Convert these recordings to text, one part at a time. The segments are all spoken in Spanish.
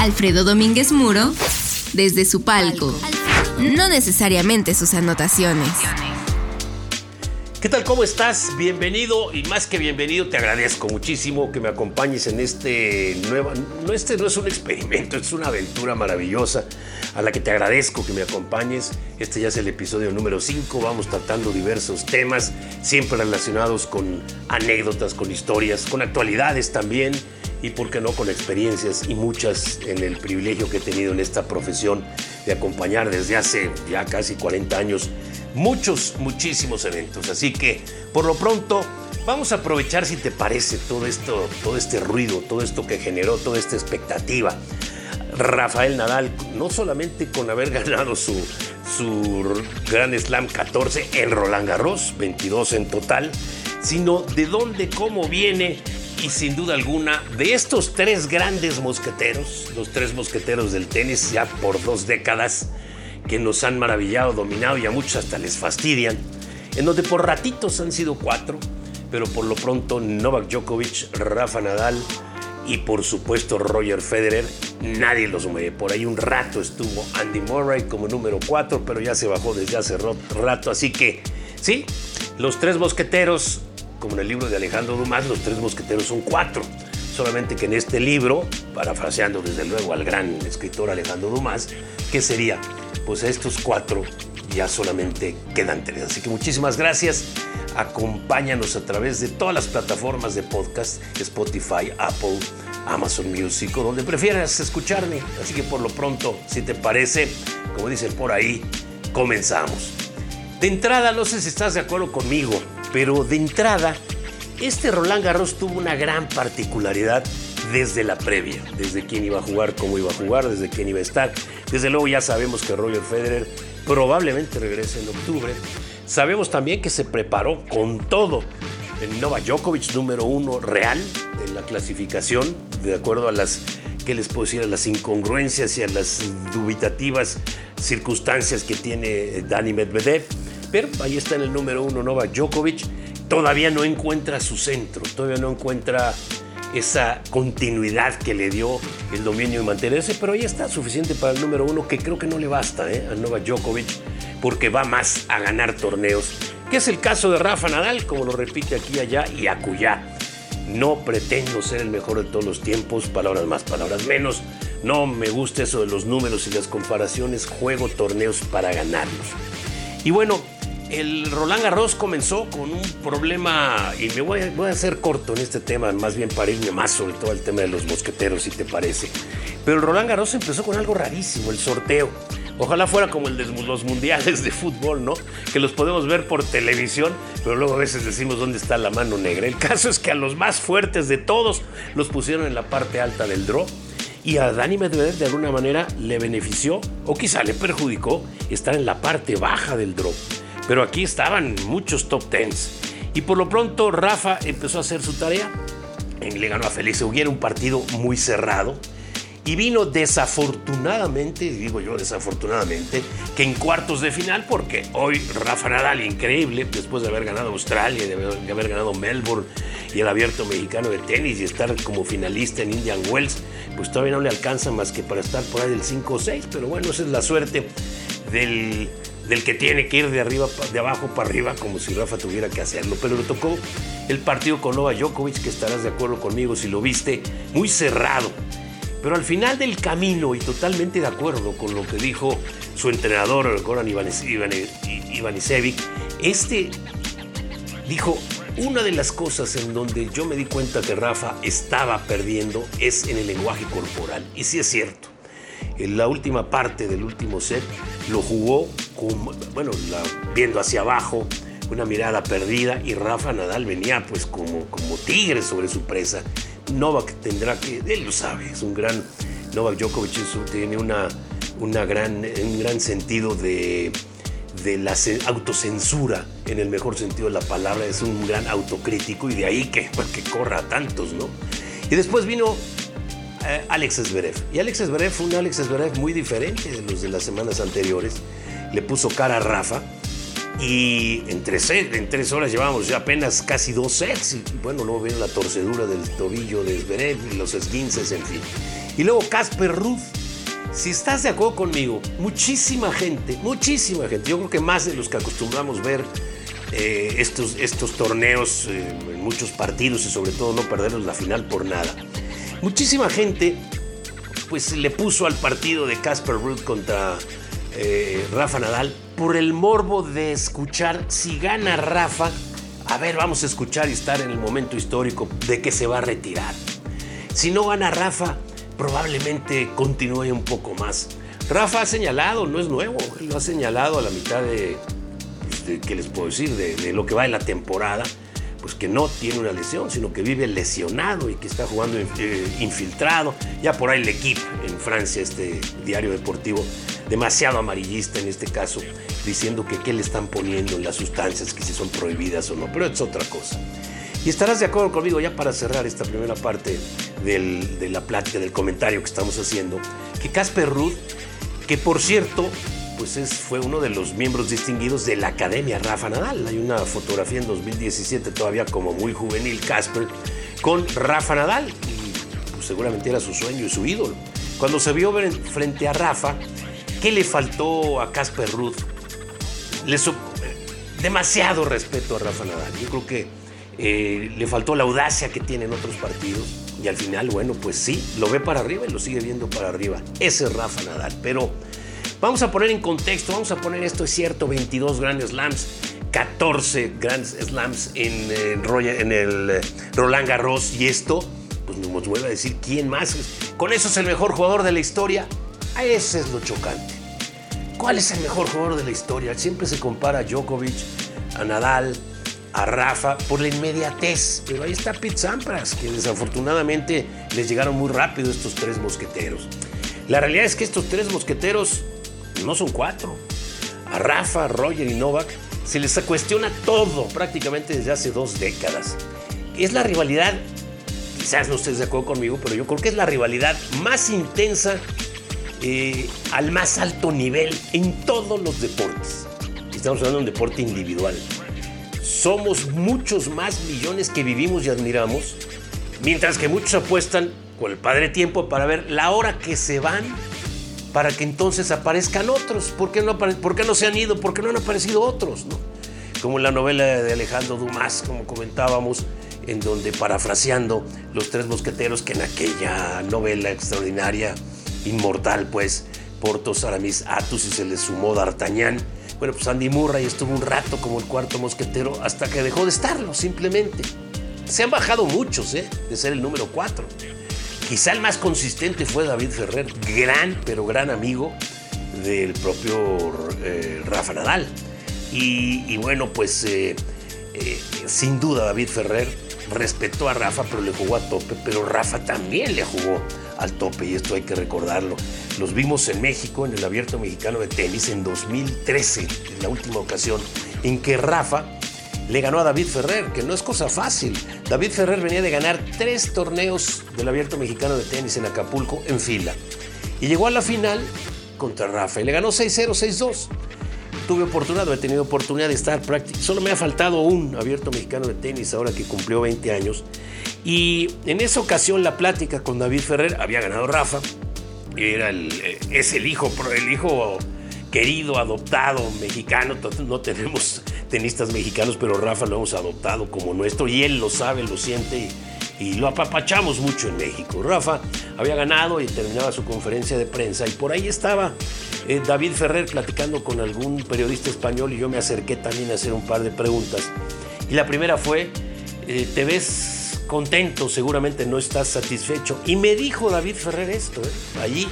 Alfredo Domínguez Muro desde su palco, no necesariamente sus anotaciones. ¿Qué tal? ¿Cómo estás? Bienvenido y más que bienvenido, te agradezco muchísimo que me acompañes en este nuevo... No, este no es un experimento, es una aventura maravillosa a la que te agradezco que me acompañes. Este ya es el episodio número 5, vamos tratando diversos temas, siempre relacionados con anécdotas, con historias, con actualidades también y, por qué no, con experiencias y muchas en el privilegio que he tenido en esta profesión de acompañar desde hace ya casi 40 años muchos, muchísimos eventos. Así que, por lo pronto, vamos a aprovechar, si te parece, todo esto, todo este ruido, todo esto que generó, toda esta expectativa. Rafael Nadal, no solamente con haber ganado su, su Grand Slam 14 en Roland Garros, 22 en total, sino de dónde, cómo viene y sin duda alguna de estos tres grandes mosqueteros, los tres mosqueteros del tenis ya por dos décadas, que nos han maravillado, dominado y a muchos hasta les fastidian, en donde por ratitos han sido cuatro, pero por lo pronto Novak Djokovic, Rafa Nadal y por supuesto Roger Federer, nadie los mueve. Por ahí un rato estuvo Andy Murray como número cuatro, pero ya se bajó desde hace rato, así que sí, los tres mosqueteros como en el libro de Alejandro Dumas, los tres mosqueteros son cuatro. Solamente que en este libro, parafraseando desde luego al gran escritor Alejandro Dumas, ¿qué sería? Pues estos cuatro ya solamente quedan tres. Así que muchísimas gracias. Acompáñanos a través de todas las plataformas de podcast, Spotify, Apple, Amazon Music o donde prefieras escucharme. Así que por lo pronto, si te parece, como dicen por ahí, comenzamos. De entrada, no sé si estás de acuerdo conmigo, pero de entrada, este Roland Garros tuvo una gran particularidad desde la previa, desde quién iba a jugar, cómo iba a jugar, desde quién iba a estar. Desde luego ya sabemos que Roger Federer probablemente regrese en octubre. Sabemos también que se preparó con todo el Novak Djokovic número uno real en la clasificación, de acuerdo a las, ¿qué les puedo decir? A las incongruencias y a las dubitativas circunstancias que tiene Dani Medvedev. Pero ahí está en el número uno Novak Djokovic. Todavía no encuentra su centro, todavía no encuentra esa continuidad que le dio el dominio y mantenerse, pero ahí está suficiente para el número uno, que creo que no le basta ¿eh? a Novak Djokovic, porque va más a ganar torneos, que es el caso de Rafa Nadal, como lo repite aquí, allá y acullá. No pretendo ser el mejor de todos los tiempos, palabras más, palabras menos. No me gusta eso de los números y las comparaciones, juego torneos para ganarlos. Y bueno, el Roland Garros comenzó con un problema, y me voy a, hacer corto en este tema, más bien para irme más sobre todo el tema de los mosqueteros, si te parece. Pero el Roland Garros empezó con algo rarísimo, el sorteo. Ojalá fuera como el de los mundiales de fútbol, ¿no? Que los podemos ver por televisión, pero luego a veces decimos dónde está la mano negra. El caso es que a los más fuertes de todos los pusieron en la parte alta del draw y a Dani Medvedev de alguna manera le benefició o quizá le perjudicó estar en la parte baja del draw pero aquí estaban muchos top tens. Y por lo pronto Rafa empezó a hacer su tarea. Le ganó a Félix Auguier un partido muy cerrado. Y vino desafortunadamente, digo yo desafortunadamente, que en cuartos de final, porque hoy Rafa Nadal, increíble, después de haber ganado Australia, de haber ganado Melbourne y el abierto mexicano de tenis y estar como finalista en Indian Wells, pues todavía no le alcanza más que para estar por ahí del 5 o 6, pero bueno, esa es la suerte del del que tiene que ir de arriba, de abajo para arriba, como si Rafa tuviera que hacerlo. Pero le tocó el partido con Nova Djokovic, que estarás de acuerdo conmigo si lo viste, muy cerrado. Pero al final del camino, y totalmente de acuerdo con lo que dijo su entrenador, Goran Ivanisevic, este dijo, una de las cosas en donde yo me di cuenta que Rafa estaba perdiendo es en el lenguaje corporal. Y sí es cierto. En la última parte del último set lo jugó bueno, viendo hacia abajo, una mirada perdida y Rafa Nadal venía pues como, como tigre sobre su presa. Novak tendrá que, él lo sabe, es un gran, Novak Djokovic tiene una, una gran, un gran sentido de, de la autocensura, en el mejor sentido de la palabra, es un gran autocrítico y de ahí que, que corra a tantos, ¿no? Y después vino eh, Alex Zverev. Y Alex Zverev fue un Alex Zverev muy diferente de los de las semanas anteriores le puso cara a Rafa. Y en tres, en tres horas llevamos ya apenas casi dos sets. Y bueno, luego viene la torcedura del tobillo de Zverev y los esguinces, en fin. Y luego Casper Ruth. Si estás de acuerdo conmigo, muchísima gente, muchísima gente, yo creo que más de los que acostumbramos ver eh, estos, estos torneos eh, en muchos partidos y sobre todo no perderlos la final por nada. Muchísima gente pues le puso al partido de Casper Ruth contra eh, Rafa Nadal por el morbo de escuchar si gana Rafa. A ver, vamos a escuchar y estar en el momento histórico de que se va a retirar. Si no gana Rafa, probablemente continúe un poco más. Rafa ha señalado, no es nuevo, lo ha señalado a la mitad de, pues, ¿qué les puedo decir? De, lo que va en la temporada, pues que no tiene una lesión, sino que vive lesionado y que está jugando eh, infiltrado. Ya por ahí el equipo en Francia, este diario deportivo, demasiado amarillista en este caso, diciendo que qué le están poniendo en las sustancias, que si son prohibidas o no, pero es otra cosa. Y estarás de acuerdo conmigo ya para cerrar esta primera parte de la plática, del comentario que estamos haciendo, que Casper Ruth, que por cierto, pues es, fue uno de los miembros distinguidos de la Academia Rafa Nadal. Hay una fotografía en 2017 todavía como muy juvenil Casper con Rafa Nadal y pues, seguramente era su sueño y su ídolo. Cuando se vio frente a Rafa, ¿Qué le faltó a Casper Ruth? Le demasiado respeto a Rafa Nadal. Yo creo que eh, le faltó la audacia que tiene en otros partidos. Y al final, bueno, pues sí, lo ve para arriba y lo sigue viendo para arriba. Ese es Rafa Nadal. Pero vamos a poner en contexto, vamos a poner esto es cierto, 22 grandes slams, 14 grandes slams en, el eh, Roland Garros. Y esto, pues nos vuelve a decir quién más. Con eso es el mejor jugador de la historia. Ese es lo chocante. ¿Cuál es el mejor jugador de la historia? Siempre se compara a Djokovic, a Nadal, a Rafa por la inmediatez. Pero ahí está Pete Sampras, que desafortunadamente les llegaron muy rápido estos tres mosqueteros. La realidad es que estos tres mosqueteros no son cuatro. A Rafa, Roger y Novak se les cuestiona todo prácticamente desde hace dos décadas. Es la rivalidad, quizás no estés de acuerdo conmigo, pero yo creo que es la rivalidad más intensa eh, al más alto nivel en todos los deportes. Estamos hablando de un deporte individual. Somos muchos más millones que vivimos y admiramos, mientras que muchos apuestan con el padre tiempo para ver la hora que se van para que entonces aparezcan otros. ¿Por qué no, por qué no se han ido? ¿Por qué no han aparecido otros? ¿no? Como en la novela de Alejandro Dumas, como comentábamos, en donde parafraseando los tres mosqueteros que en aquella novela extraordinaria inmortal, pues, Portos, Aramis, Atus y se le sumó D'Artagnan. Bueno, pues Andy Murray estuvo un rato como el cuarto mosquetero hasta que dejó de estarlo, simplemente. Se han bajado muchos, ¿eh? De ser el número cuatro. Quizá el más consistente fue David Ferrer, gran, pero gran amigo del propio eh, Rafa Nadal. Y, bueno, pues eh, eh, sin duda David Ferrer respetó a Rafa, pero le jugó a tope, pero Rafa también le jugó al tope y esto hay que recordarlo. Los vimos en México, en el Abierto Mexicano de Tenis en 2013, en la última ocasión en que Rafa le ganó a David Ferrer, que no es cosa fácil. David Ferrer venía de ganar tres torneos del Abierto Mexicano de Tenis en Acapulco en fila. Y llegó a la final contra Rafa y le ganó 6-0, 6-2 tuve oportunidad, he tenido oportunidad de estar prácticamente. Solo me ha faltado un abierto mexicano de tenis ahora que cumplió 20 años. Y en esa ocasión la plática con David Ferrer había ganado Rafa. Era el, eh, es el hijo, el hijo querido, adoptado, mexicano. No tenemos tenistas mexicanos, pero Rafa lo hemos adoptado como nuestro y él lo sabe, lo siente y, lo apapachamos mucho en México. Rafa había ganado y terminaba su conferencia de prensa y por ahí estaba eh, David Ferrer platicando con algún periodista español y yo me acerqué también a hacer un par de preguntas. Y la primera fue, eh, ¿te ves contento? Seguramente no estás satisfecho. Y me dijo David Ferrer esto, ¿eh? allí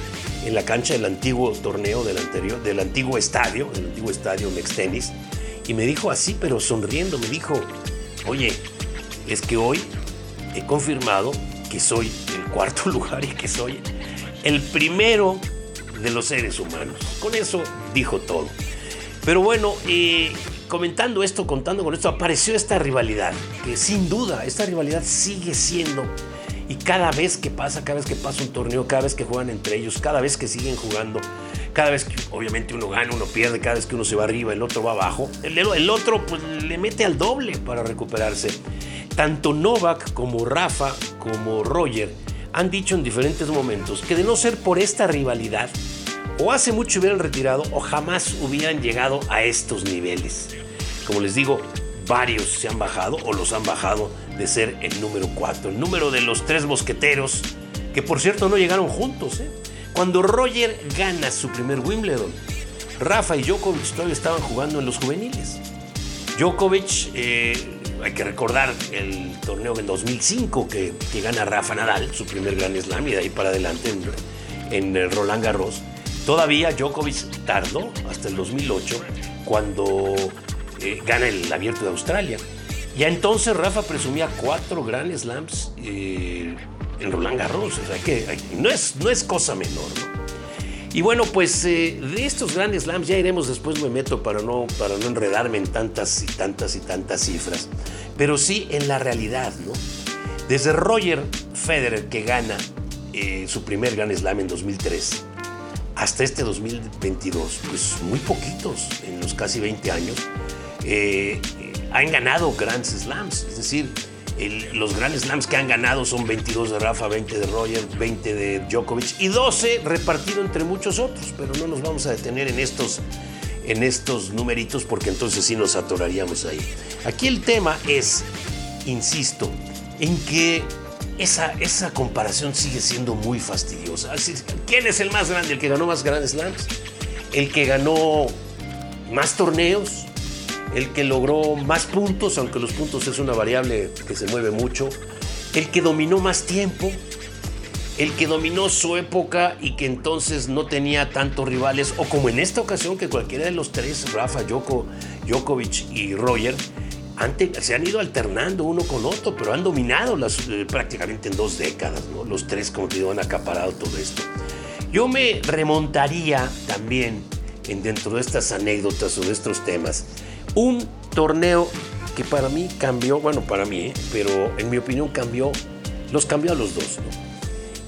en la cancha del antiguo torneo del anterior, del antiguo estadio, del antiguo estadio Mextenis. Y me dijo así, pero sonriendo, me dijo, oye, es que hoy he confirmado que soy el cuarto lugar y que soy el primero de los seres humanos. Con eso dijo todo. Pero bueno, eh, comentando esto, contando con esto, apareció esta rivalidad, que sin duda esta rivalidad sigue siendo, y cada vez que pasa, cada vez que pasa un torneo, cada vez que juegan entre ellos, cada vez que siguen jugando, cada vez que obviamente uno gana, uno pierde, cada vez que uno se va arriba, el otro va abajo, el, otro pues, le mete al doble para recuperarse. Tanto Novak como Rafa como Roger han dicho en diferentes momentos que de no ser por esta rivalidad, o hace mucho hubieran retirado o jamás hubieran llegado a estos niveles. Como les digo, varios se han bajado o los han bajado de ser el número 4, el número de los tres mosqueteros, que por cierto no llegaron juntos. ¿eh? Cuando Roger gana su primer Wimbledon, Rafa y Djokovic todavía estaban jugando en los juveniles. Djokovic, eh, hay que recordar el torneo del 2005 que, gana Rafa Nadal, su primer Gran Slam, y de ahí para adelante en, en Roland Garros. Todavía Djokovic tardó hasta el 2008 cuando eh, gana el Abierto de Australia. Ya entonces Rafa presumía cuatro Grand Slams eh, en Roland Garros. Que no es, no es cosa menor. Y bueno, pues eh, de estos grandes slams ya iremos después me meto para no, para no enredarme en tantas y tantas y tantas cifras. Pero sí en la realidad, ¿no? Desde Roger Federer que gana su primer Grand Slam en 2003 hasta este 2022, pues muy poquitos en los casi 20 años, eh, han ganado Grand Slams. Es decir, los Grand Slams que han ganado son 22 de Rafa, 20 de Roger, 20 de Djokovic y 12 repartido entre muchos otros. Pero no nos vamos a detener en estos, en estos numeritos porque entonces sí nos atoraríamos ahí. Aquí el tema es, insisto, en que esa, esa comparación sigue siendo muy fastidiosa. ¿Quién es el más grande? ¿El que ganó más Grand Slams? ¿El que ganó más torneos? el que logró más puntos, aunque los puntos es una variable que se mueve mucho, el que dominó más tiempo, el que dominó su época y que entonces no tenía tantos rivales, o como en esta ocasión que cualquiera de los tres, Rafa, Joko, Djokovic y Roger, se han ido alternando uno con otro, pero han dominado las, eh, prácticamente en dos décadas, los tres como digo han acaparado todo esto. Yo me remontaría también en dentro de estas anécdotas o de estos temas un torneo que para mí cambió, bueno, para mí, ¿eh? pero en mi opinión cambió, los cambió a los dos.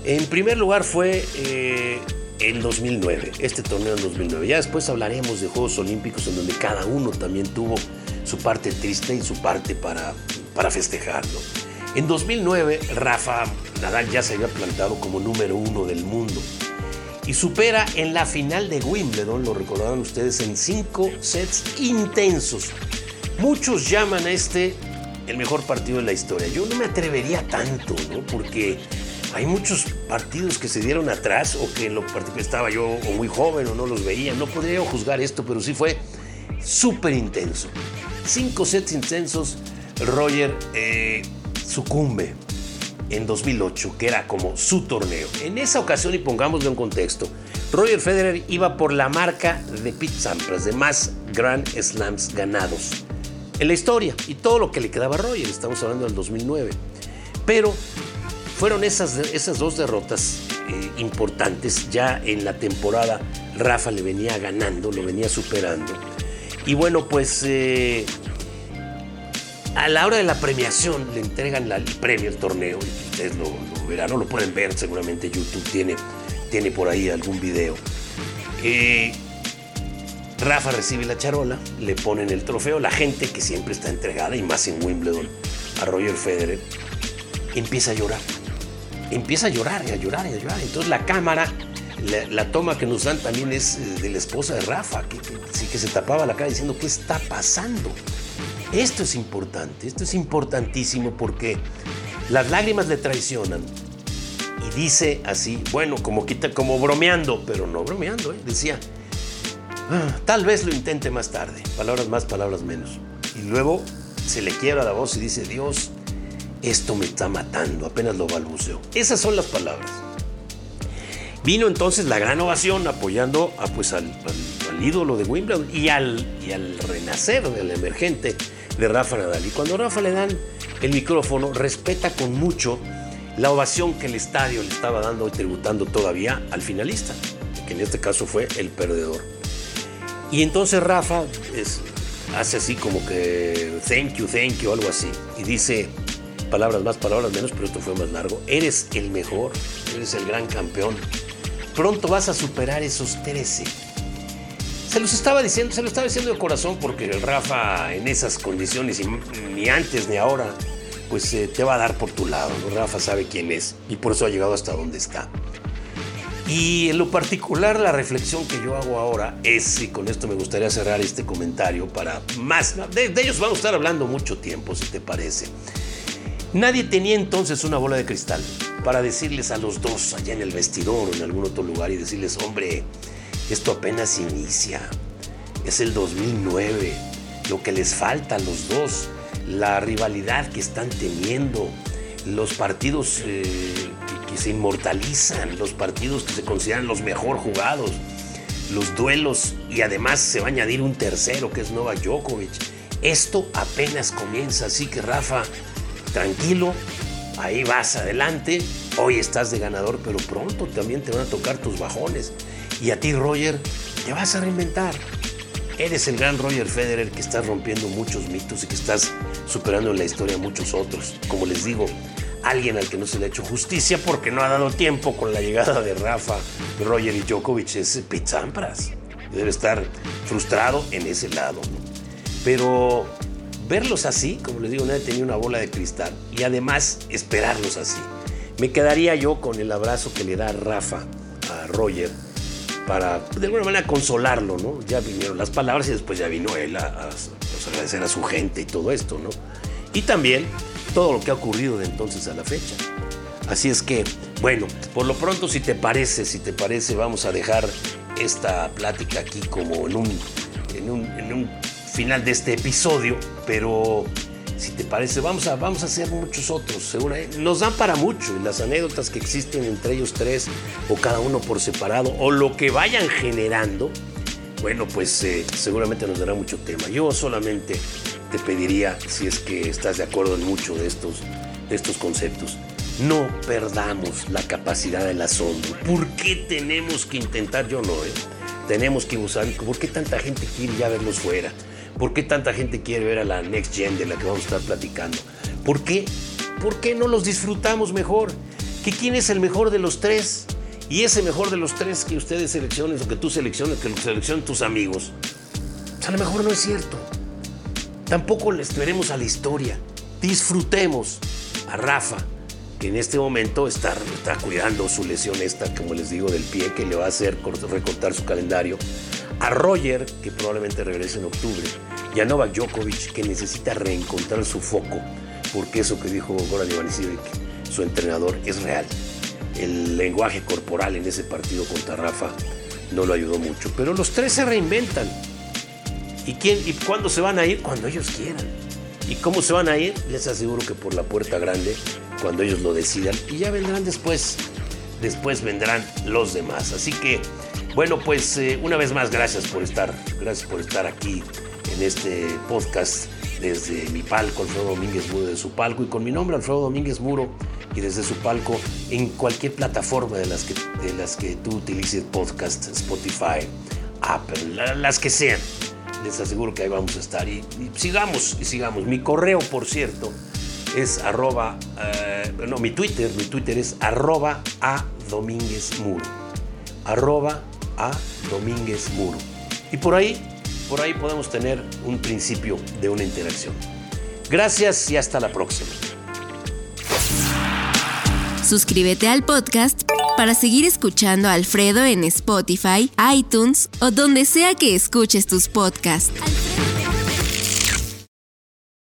En primer lugar fue eh, en 2009, este torneo en 2009. Ya después hablaremos de Juegos Olímpicos en donde cada uno también tuvo su parte triste y su parte para, para festejarlo. En 2009, Rafa Nadal ya se había plantado como número uno del mundo y supera en la final de Wimbledon, lo recordarán ustedes, en cinco sets intensos. Muchos llaman a este el mejor partido de la historia. Yo no me atrevería tanto, ¿no? Porque hay muchos partidos que se dieron atrás o que en lo particular estaba yo muy joven o no los veía. No podría juzgar esto, pero sí fue súper intenso. Cinco sets intensos, Roger eh, sucumbe en 2008, que era como su torneo. En esa ocasión, y pongámoslo en contexto, Roger Federer iba por la marca de Pete Sampras de más Grand Slams ganados en la historia y todo lo que le quedaba a Roger, estamos hablando del 2009. Pero fueron esas, esas dos derrotas eh, importantes. Ya en la temporada Rafa le venía ganando, lo venía superando. Y bueno, pues eh, a la hora de la premiación le entregan el premio, el torneo, y ustedes lo, verán, no lo pueden ver, seguramente YouTube tiene, tiene por ahí algún video. Eh, Rafa recibe la charola, le ponen el trofeo, la gente que siempre está entregada, y más en Wimbledon, a Roger Federer, empieza a llorar. Empieza a llorar y a llorar y a llorar. Entonces la cámara, la, toma que nos dan también es eh, de la esposa de Rafa, que, sí que se tapaba la cara diciendo, ¿qué está pasando? Esto es importante, esto es importantísimo porque las lágrimas le traicionan. Y dice así, bueno, como, quita, como bromeando, pero no bromeando, ¿eh? decía, ah, tal vez lo intente más tarde, palabras más, palabras menos. Y luego se le quiebra la voz y dice, Dios, esto me está matando, apenas lo balbuceo. Esas son las palabras. Vino entonces la gran ovación apoyando a, pues, al, ídolo de Wimbledon y al, y al renacer del emergente de Rafa Nadal. Y cuando Rafa le dan el micrófono, respeta con mucho la ovación que el estadio le estaba dando y tributando todavía al finalista, que en este caso fue el perdedor. Y entonces Rafa hace así como que thank you, thank you, algo así. Y dice palabras más, palabras menos, pero esto fue más largo. Eres el mejor, eres el gran campeón. Pronto vas a superar esos 13 se los estaba diciendo, se lo estaba diciendo de corazón porque el Rafa en esas condiciones, ni antes ni ahora, pues eh, te va a dar por tu lado. Rafa sabe quién es y por eso ha llegado hasta donde está. Y en lo particular, la reflexión que yo hago ahora es, y con esto me gustaría cerrar este comentario para más, de, de ellos vamos a estar hablando mucho tiempo, si te parece. Nadie tenía entonces una bola de cristal para decirles a los dos allá en el vestidor o en algún otro lugar y decirles, hombre, esto apenas inicia, es el 2009, lo que les falta a los dos, la rivalidad que están teniendo, los partidos eh, que, se inmortalizan, los partidos que se consideran los mejor jugados, los duelos y además se va a añadir un tercero que es Nova Djokovic. Esto apenas comienza, así que Rafa, tranquilo, ahí vas adelante, hoy estás de ganador, pero pronto también te van a tocar tus bajones. Y a ti, Roger, te vas a reinventar. Eres el gran Roger Federer que estás rompiendo muchos mitos y que estás superando en la historia a muchos otros. Como les digo, alguien al que no se le ha hecho justicia porque no ha dado tiempo con la llegada de Rafa, Roger y Djokovic es Pete Sampras. Debe estar frustrado en ese lado. Pero verlos así, como les digo, nadie tenía una bola de cristal y además esperarlos así. Me quedaría yo con el abrazo que le da Rafa a Roger para de alguna manera consolarlo, ¿no? Ya vinieron las palabras y después ya vino él a, pues, agradecer a su gente y todo esto, ¿no? Y también todo lo que ha ocurrido de entonces a la fecha. Así es que, bueno, por lo pronto, si te parece, si te parece, vamos a dejar esta plática aquí como en un, en un, en un final de este episodio, pero si te parece, vamos a, vamos a hacer muchos otros. Seguro, nos dan para mucho y las anécdotas que existen entre ellos tres o cada uno por separado o lo que vayan generando, bueno, pues eh, seguramente nos dará mucho tema. Yo solamente te pediría, si es que estás de acuerdo en mucho de estos, de estos conceptos, no perdamos la capacidad del asombro. ¿Por qué tenemos que intentar? Yo no, ¿eh? Tenemos que usar. ¿Por qué tanta gente quiere ya verlos fuera? ¿Por qué tanta gente quiere ver a la Next Gen de la que vamos a estar platicando? ¿Por qué? ¿Por qué no los disfrutamos mejor? ¿Que quién es el mejor de los tres? Y ese mejor de los tres que ustedes seleccionen o que tú selecciones, que lo seleccionen tus amigos. Pues a lo mejor no es cierto. Tampoco le esperemos a la historia. Disfrutemos a Rafa, que en este momento está, está cuidando su lesión esta, como les digo, del pie, que le va a hacer recortar su calendario a Roger, que probablemente regrese en octubre, y a Novak Djokovic, que necesita reencontrar su foco, porque eso que dijo Goran Ivanisevic, su entrenador, es real. El lenguaje corporal en ese partido contra Rafa no lo ayudó mucho, pero los tres se reinventan. ¿Y, quién, ¿Y cuándo se van a ir? Cuando ellos quieran. ¿Y cómo se van a ir? Les aseguro que por la puerta grande, cuando ellos lo decidan, y ya vendrán después. Después vendrán los demás. Así que bueno, pues eh, una vez más, gracias por estar, gracias por estar aquí en este podcast desde mi palco, Alfredo Domínguez Muro de su palco, y con mi nombre, Alfredo Domínguez Muro, y desde su palco en cualquier plataforma de las que, de las que tú utilices podcast, Spotify, Apple, las que sean. Les aseguro que ahí vamos a estar. Y, sigamos, y sigamos. Mi correo, por cierto, es arroba, eh, no, mi Twitter, mi Twitter es arroba a Domínguez Muro. Arroba a Domínguez Muro. Y por ahí, por ahí podemos tener un principio de una interacción. Gracias y hasta la próxima. Suscríbete al podcast para seguir escuchando a Alfredo en Spotify, iTunes o donde sea que escuches tus podcasts.